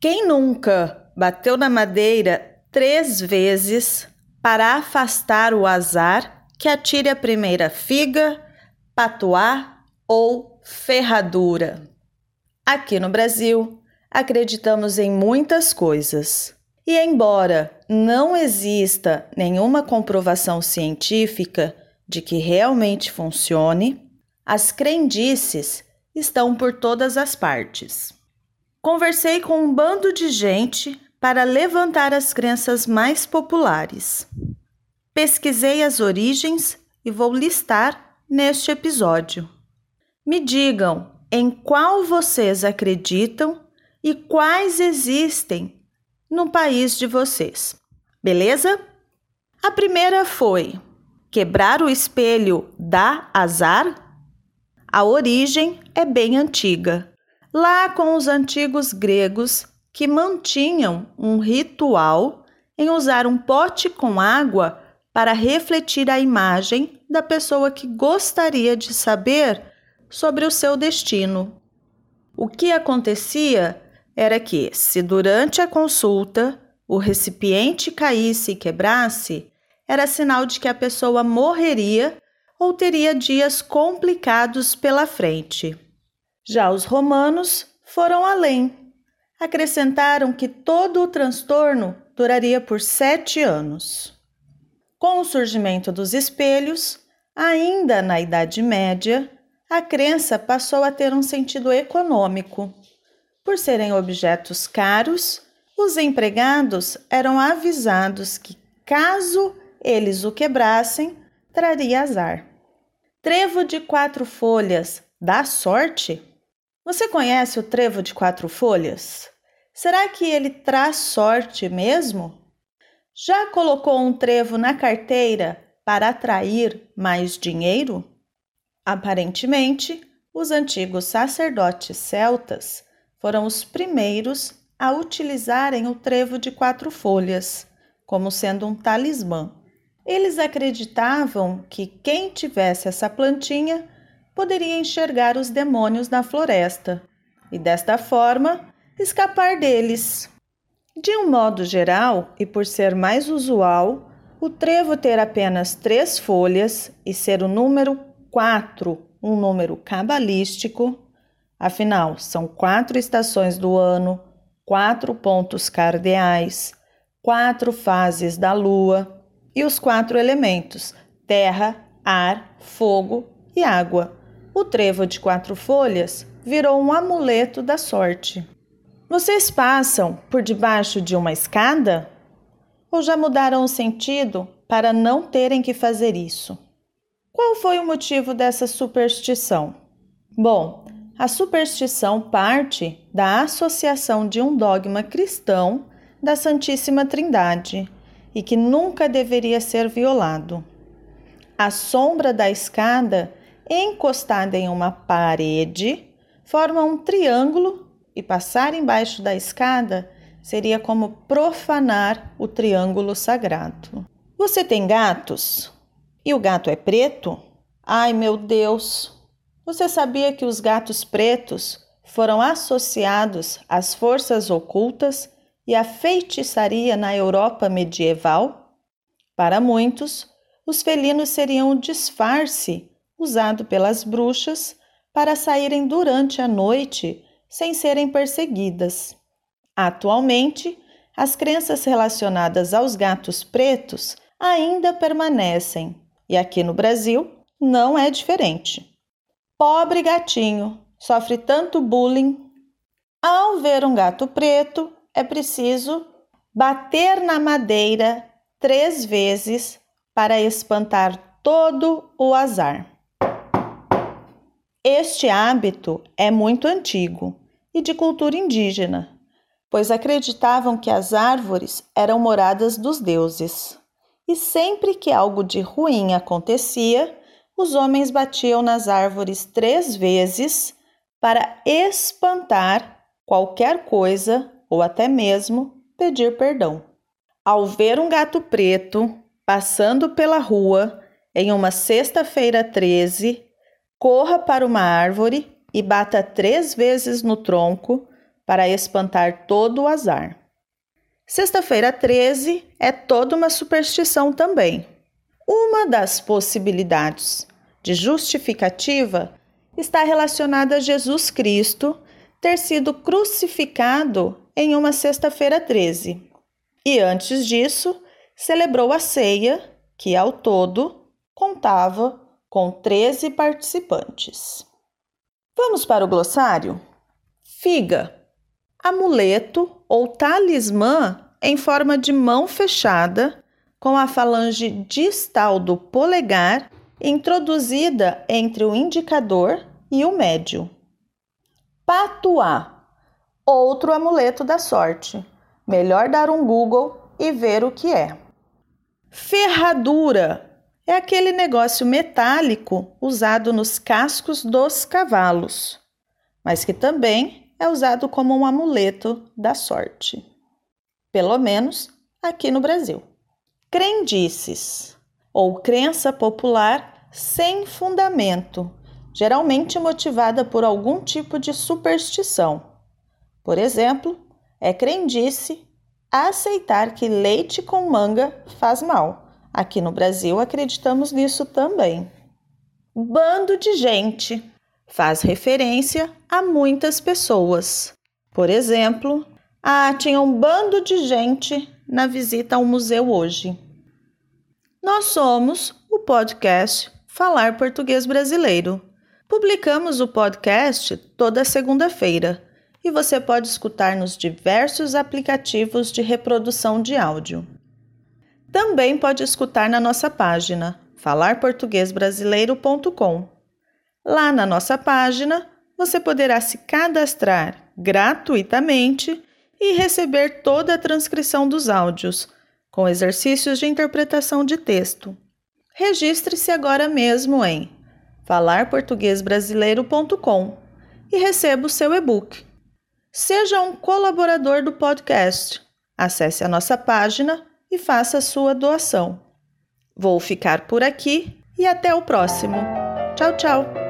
Quem nunca bateu na madeira três vezes para afastar o azar que atire a primeira figa, patuá ou ferradura? Aqui no Brasil, acreditamos em muitas coisas. E embora não exista nenhuma comprovação científica de que realmente funcione, as crendices estão por todas as partes. Conversei com um bando de gente para levantar as crenças mais populares. Pesquisei as origens e vou listar neste episódio. Me digam em qual vocês acreditam e quais existem no país de vocês. Beleza? A primeira foi: quebrar o espelho dá azar? A origem é bem antiga lá com os antigos gregos que mantinham um ritual em usar um pote com água para refletir a imagem da pessoa que gostaria de saber sobre o seu destino. O que acontecia era que, se durante a consulta o recipiente caísse e quebrasse, era sinal de que a pessoa morreria ou teria dias complicados pela frente. Já os romanos foram além. Acrescentaram que todo o transtorno duraria por sete anos. Com o surgimento dos espelhos, ainda na Idade Média, a crença passou a ter um sentido econômico. Por serem objetos caros, os empregados eram avisados que, caso eles o quebrassem, traria azar. Trevo de quatro folhas dá sorte? Você conhece o trevo de quatro folhas? Será que ele traz sorte mesmo? Já colocou um trevo na carteira para atrair mais dinheiro? Aparentemente, os antigos sacerdotes celtas foram os primeiros a utilizarem o trevo de quatro folhas como sendo um talismã. Eles acreditavam que quem tivesse essa plantinha poderia enxergar os demônios na floresta e, desta forma, escapar deles. De um modo geral, e por ser mais usual, o trevo ter apenas três folhas e ser o número quatro um número cabalístico, afinal, são quatro estações do ano, quatro pontos cardeais, quatro fases da lua e os quatro elementos: terra, ar, fogo e água o trevo de quatro folhas virou um amuleto da sorte. Vocês passam por debaixo de uma escada? Ou já mudaram o sentido para não terem que fazer isso? Qual foi o motivo dessa superstição? Bom, a superstição parte da associação de um dogma cristão da Santíssima Trindade e que nunca deveria ser violado. A sombra da escada encostada em uma parede, forma um triângulo e passar embaixo da escada seria como profanar o triângulo sagrado. Você tem gatos? E o gato é preto? Ai meu Deus! Você sabia que os gatos pretos foram associados às forças ocultas e à feitiçaria na Europa medieval? Para muitos, os felinos seriam o disfarce usado pelas bruxas para saírem durante a noite sem serem perseguidas. Atualmente, as crenças relacionadas aos gatos pretos ainda permanecem e aqui no Brasil não é diferente. Pobre gatinho, sofre tanto bullying. Ao ver um gato preto, é preciso bater na madeira três vezes para espantar todo o azar. Este hábito é muito antigo e de cultura indígena, pois acreditavam que as árvores eram moradas dos deuses. E sempre que algo de ruim acontecia, os homens batiam nas árvores três vezes para espantar qualquer coisa ou até mesmo pedir perdão. Ao ver um gato preto passando pela rua em uma sexta-feira 13, corra para uma árvore e bata três vezes no tronco para espantar todo o azar. Sexta-feira 13 é toda uma superstição também. Uma das possibilidades de justificativa está relacionada a Jesus Cristo ter sido crucificado em uma sexta-feira 13. E antes disso, celebrou a ceia, que ao todo contava com 13 participantes. Vamos para o glossário? Figa, amuleto ou talismã em forma de mão fechada, com a falange distal do polegar introduzida entre o indicador e o médio. Patuá, outro amuleto da sorte. Melhor dar um Google e ver o que é. Ferradura é aquele negócio metálico usado nos cascos dos cavalos, mas que também é usado como um amuleto da sorte. Pelo menos aqui no Brasil. Crendices ou crença popular sem fundamento geralmente motivada por algum tipo de superstição. Por exemplo, é crendice aceitar que leite com manga faz mal. Aqui no Brasil acreditamos nisso também. Bando de gente faz referência a muitas pessoas. Por exemplo, ah, tinha um bando de gente na visita ao museu hoje. Nós somos o podcast Falar Português Brasileiro. Publicamos o podcast toda segunda-feira e você pode escutar nos diversos aplicativos de reprodução de áudio. Também pode escutar na nossa página falarportuguesbrasileiro.com. Lá na nossa página, você poderá se cadastrar gratuitamente e receber toda a transcrição dos áudios, com exercícios de interpretação de texto. Registre-se agora mesmo em falarportuguesbrasileiro.com e receba o seu e-book. Seja um colaborador do podcast. Acesse a nossa página e faça sua doação. Vou ficar por aqui e até o próximo. Tchau, tchau!